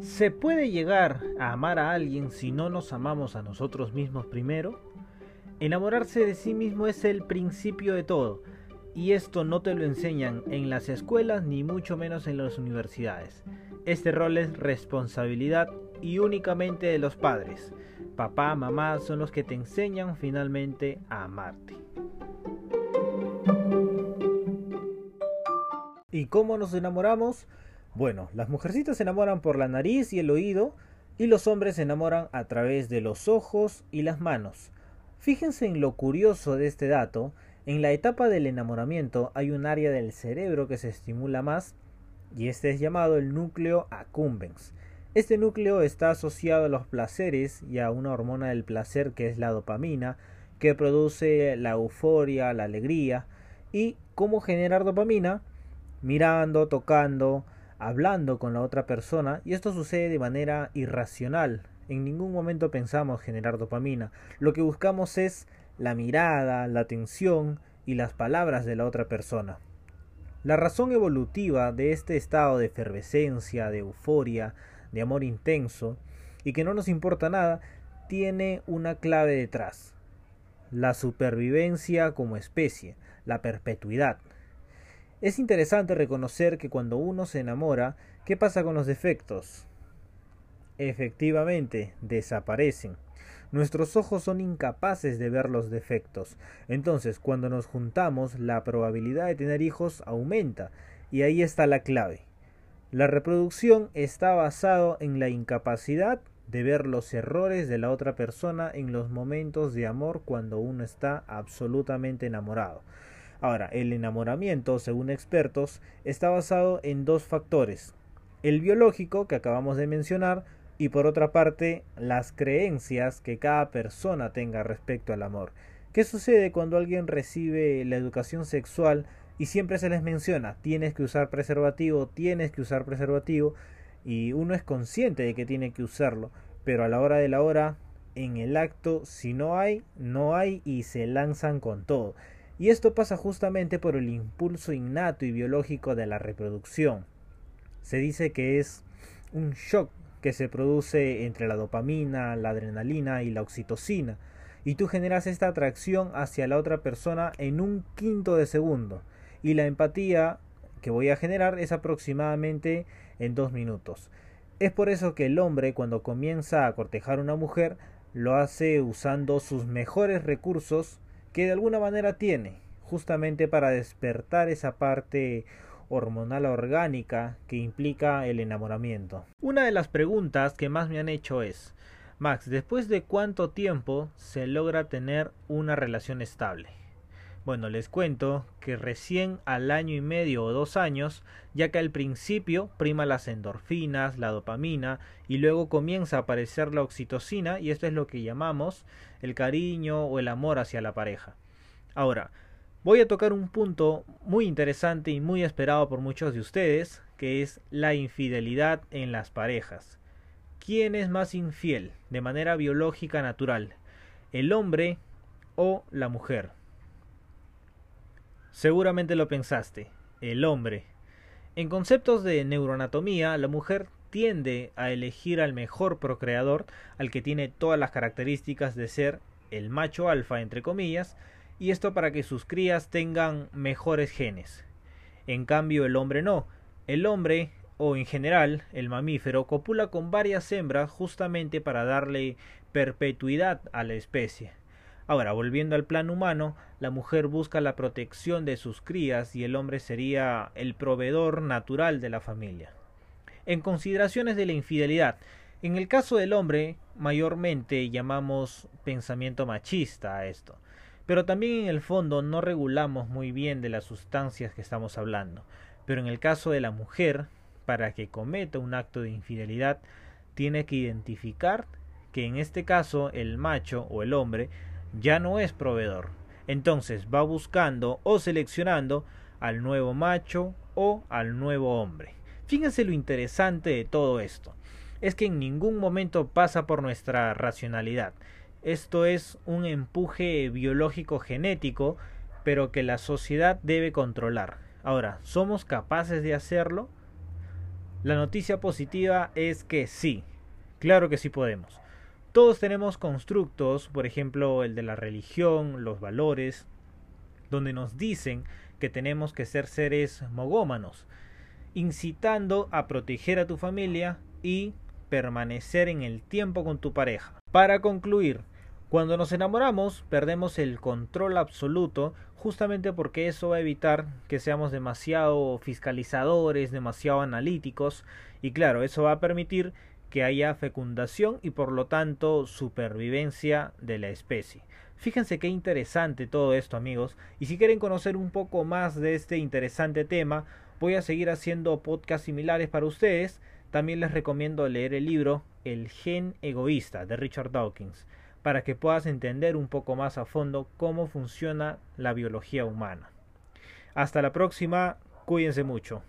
¿Se puede llegar a amar a alguien si no nos amamos a nosotros mismos primero? Enamorarse de sí mismo es el principio de todo, y esto no te lo enseñan en las escuelas ni mucho menos en las universidades. Este rol es responsabilidad y únicamente de los padres. Papá, mamá son los que te enseñan finalmente a amarte. ¿Y cómo nos enamoramos? Bueno, las mujercitas se enamoran por la nariz y el oído y los hombres se enamoran a través de los ojos y las manos. Fíjense en lo curioso de este dato, en la etapa del enamoramiento hay un área del cerebro que se estimula más y este es llamado el núcleo accumbens. Este núcleo está asociado a los placeres y a una hormona del placer que es la dopamina, que produce la euforia, la alegría. ¿Y cómo generar dopamina? Mirando, tocando, hablando con la otra persona y esto sucede de manera irracional. En ningún momento pensamos generar dopamina. Lo que buscamos es la mirada, la atención y las palabras de la otra persona. La razón evolutiva de este estado de efervescencia, de euforia, de amor intenso y que no nos importa nada, tiene una clave detrás. La supervivencia como especie, la perpetuidad. Es interesante reconocer que cuando uno se enamora, ¿qué pasa con los defectos? Efectivamente, desaparecen. Nuestros ojos son incapaces de ver los defectos. Entonces, cuando nos juntamos, la probabilidad de tener hijos aumenta. Y ahí está la clave. La reproducción está basado en la incapacidad de ver los errores de la otra persona en los momentos de amor cuando uno está absolutamente enamorado. Ahora, el enamoramiento, según expertos, está basado en dos factores. El biológico, que acabamos de mencionar, y por otra parte, las creencias que cada persona tenga respecto al amor. ¿Qué sucede cuando alguien recibe la educación sexual y siempre se les menciona, tienes que usar preservativo, tienes que usar preservativo, y uno es consciente de que tiene que usarlo, pero a la hora de la hora, en el acto, si no hay, no hay y se lanzan con todo. Y esto pasa justamente por el impulso innato y biológico de la reproducción. Se dice que es un shock que se produce entre la dopamina, la adrenalina y la oxitocina, y tú generas esta atracción hacia la otra persona en un quinto de segundo, y la empatía que voy a generar es aproximadamente en dos minutos. Es por eso que el hombre cuando comienza a cortejar a una mujer lo hace usando sus mejores recursos que de alguna manera tiene, justamente para despertar esa parte hormonal orgánica que implica el enamoramiento. Una de las preguntas que más me han hecho es, Max, ¿después de cuánto tiempo se logra tener una relación estable? Bueno, les cuento que recién al año y medio o dos años, ya que al principio prima las endorfinas, la dopamina y luego comienza a aparecer la oxitocina y esto es lo que llamamos el cariño o el amor hacia la pareja. Ahora, voy a tocar un punto muy interesante y muy esperado por muchos de ustedes, que es la infidelidad en las parejas. ¿Quién es más infiel de manera biológica natural? ¿El hombre o la mujer? Seguramente lo pensaste, el hombre. En conceptos de neuroanatomía, la mujer tiende a elegir al mejor procreador, al que tiene todas las características de ser el macho alfa, entre comillas, y esto para que sus crías tengan mejores genes. En cambio, el hombre no. El hombre, o en general, el mamífero, copula con varias hembras justamente para darle perpetuidad a la especie. Ahora, volviendo al plan humano, la mujer busca la protección de sus crías y el hombre sería el proveedor natural de la familia. En consideraciones de la infidelidad, en el caso del hombre, mayormente llamamos pensamiento machista a esto, pero también en el fondo no regulamos muy bien de las sustancias que estamos hablando. Pero en el caso de la mujer, para que cometa un acto de infidelidad, tiene que identificar que en este caso el macho o el hombre ya no es proveedor. Entonces va buscando o seleccionando al nuevo macho o al nuevo hombre. Fíjense lo interesante de todo esto. Es que en ningún momento pasa por nuestra racionalidad. Esto es un empuje biológico genético, pero que la sociedad debe controlar. Ahora, ¿somos capaces de hacerlo? La noticia positiva es que sí, claro que sí podemos. Todos tenemos constructos, por ejemplo el de la religión, los valores, donde nos dicen que tenemos que ser seres mogómanos, incitando a proteger a tu familia y permanecer en el tiempo con tu pareja. Para concluir, cuando nos enamoramos perdemos el control absoluto justamente porque eso va a evitar que seamos demasiado fiscalizadores, demasiado analíticos y claro, eso va a permitir que haya fecundación y por lo tanto supervivencia de la especie. Fíjense qué interesante todo esto amigos y si quieren conocer un poco más de este interesante tema voy a seguir haciendo podcasts similares para ustedes. También les recomiendo leer el libro El gen egoísta de Richard Dawkins para que puedas entender un poco más a fondo cómo funciona la biología humana. Hasta la próxima, cuídense mucho.